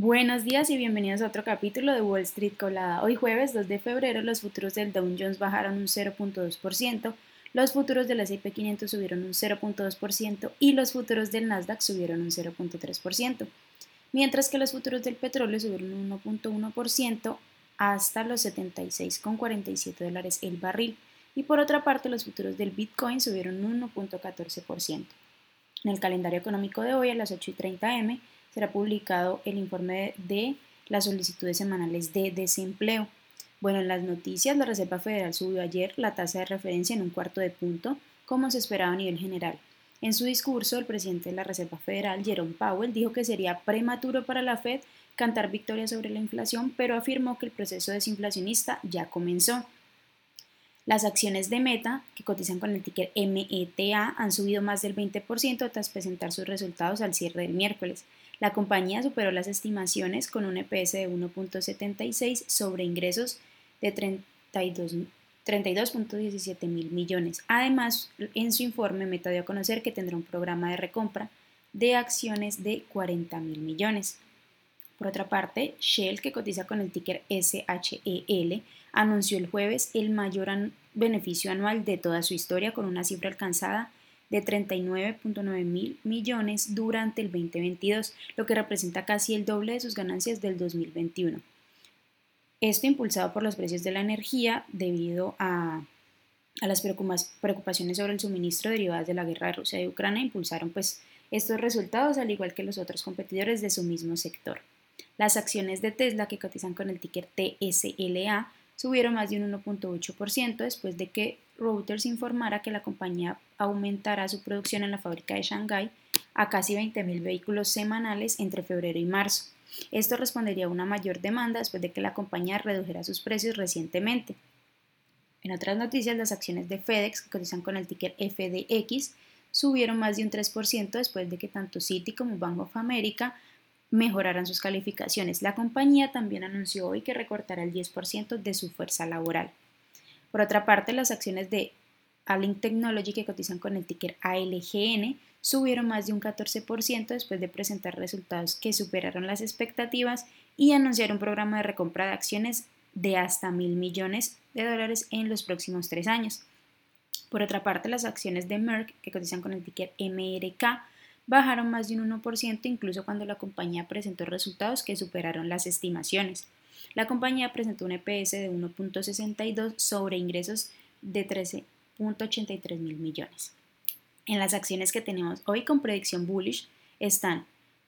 Buenos días y bienvenidos a otro capítulo de Wall Street Colada. Hoy jueves 2 de febrero los futuros del Dow Jones bajaron un 0.2%, los futuros del S&P 500 subieron un 0.2% y los futuros del Nasdaq subieron un 0.3%, mientras que los futuros del petróleo subieron un 1.1% hasta los 76,47 dólares el barril y por otra parte los futuros del Bitcoin subieron un 1.14%. En el calendario económico de hoy a las 8.30 m será publicado el informe de las solicitudes semanales de desempleo. Bueno, en las noticias, la Reserva Federal subió ayer la tasa de referencia en un cuarto de punto, como se esperaba a nivel general. En su discurso, el presidente de la Reserva Federal, Jerome Powell, dijo que sería prematuro para la Fed cantar victoria sobre la inflación, pero afirmó que el proceso desinflacionista ya comenzó. Las acciones de Meta, que cotizan con el ticker META, han subido más del 20% tras presentar sus resultados al cierre del miércoles. La compañía superó las estimaciones con un EPS de 1.76 sobre ingresos de 32.17 mil millones. Además, en su informe, Meta dio a conocer que tendrá un programa de recompra de acciones de 40 mil millones. Por otra parte, Shell, que cotiza con el ticker SHEL, anunció el jueves el mayor beneficio anual de toda su historia con una cifra alcanzada de 39.9 mil millones durante el 2022, lo que representa casi el doble de sus ganancias del 2021. Esto impulsado por los precios de la energía debido a, las preocupaciones sobre el suministro derivadas de la guerra de Rusia y Ucrania impulsaron pues estos resultados al igual que los otros competidores de su mismo sector. Las acciones de Tesla que cotizan con el ticker TSLA subieron más de un 1.8% después de que Reuters informara que la compañía aumentará su producción en la fábrica de Shanghái a casi 20.000 vehículos semanales entre febrero y marzo. Esto respondería a una mayor demanda después de que la compañía redujera sus precios recientemente. En otras noticias, las acciones de FedEx, que cotizan con el ticker FDX, subieron más de un 3% después de que tanto Citi como Bank of America mejoraran sus calificaciones. La compañía también anunció hoy que recortará el 10% de su fuerza laboral. Por otra parte, las acciones de Alink Technology que cotizan con el ticker ALGN subieron más de un 14% después de presentar resultados que superaron las expectativas y anunciar un programa de recompra de acciones de hasta mil millones de dólares en los próximos tres años. Por otra parte, las acciones de Merck, que cotizan con el ticker MRK, bajaron más de un 1% incluso cuando la compañía presentó resultados que superaron las estimaciones. La compañía presentó un EPS de 1.62 sobre ingresos de 13.83 mil millones. En las acciones que tenemos hoy con predicción bullish están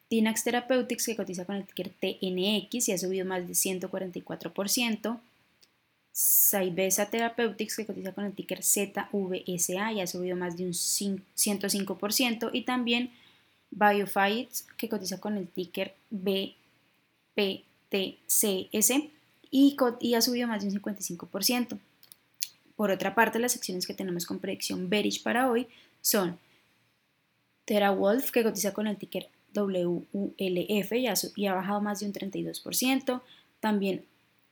Tinax Therapeutics que cotiza con el ticker TNX y ha subido más de 144%, Saibesa Therapeutics que cotiza con el ticker ZVSA y ha subido más de un 105% y también Biofights, que cotiza con el ticker BPTCS y, ha subido más de un 55%. Por otra parte, las acciones que tenemos con predicción bearish para hoy son TeraWolf, que cotiza con el ticker WULF y ha, y ha bajado más de un 32%. También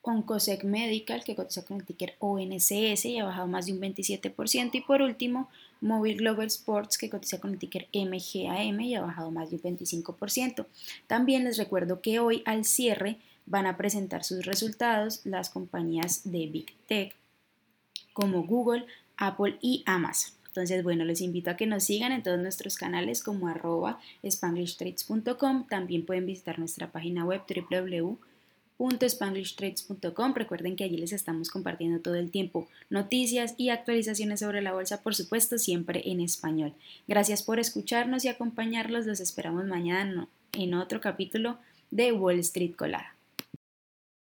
Oncosec Medical, que cotiza con el ticker ONCS y ha bajado más de un 27%. Y por último, Mobile Global Sports, que cotiza con el ticker MGAM y ha bajado más de un 25%. También les recuerdo que hoy al cierre van a presentar sus resultados las compañías de Big Tech como Google, Apple y Amazon. Entonces, bueno, les invito a que nos sigan en todos nuestros canales como arroba spanglishtrades.com. También pueden visitar nuestra página web www www.spanglishtrades.com. Recuerden que allí les estamos compartiendo todo el tiempo noticias y actualizaciones sobre la bolsa, por supuesto, siempre en español. Gracias por escucharnos y acompañarlos. Los esperamos mañana en otro capítulo de Wall Street Colada.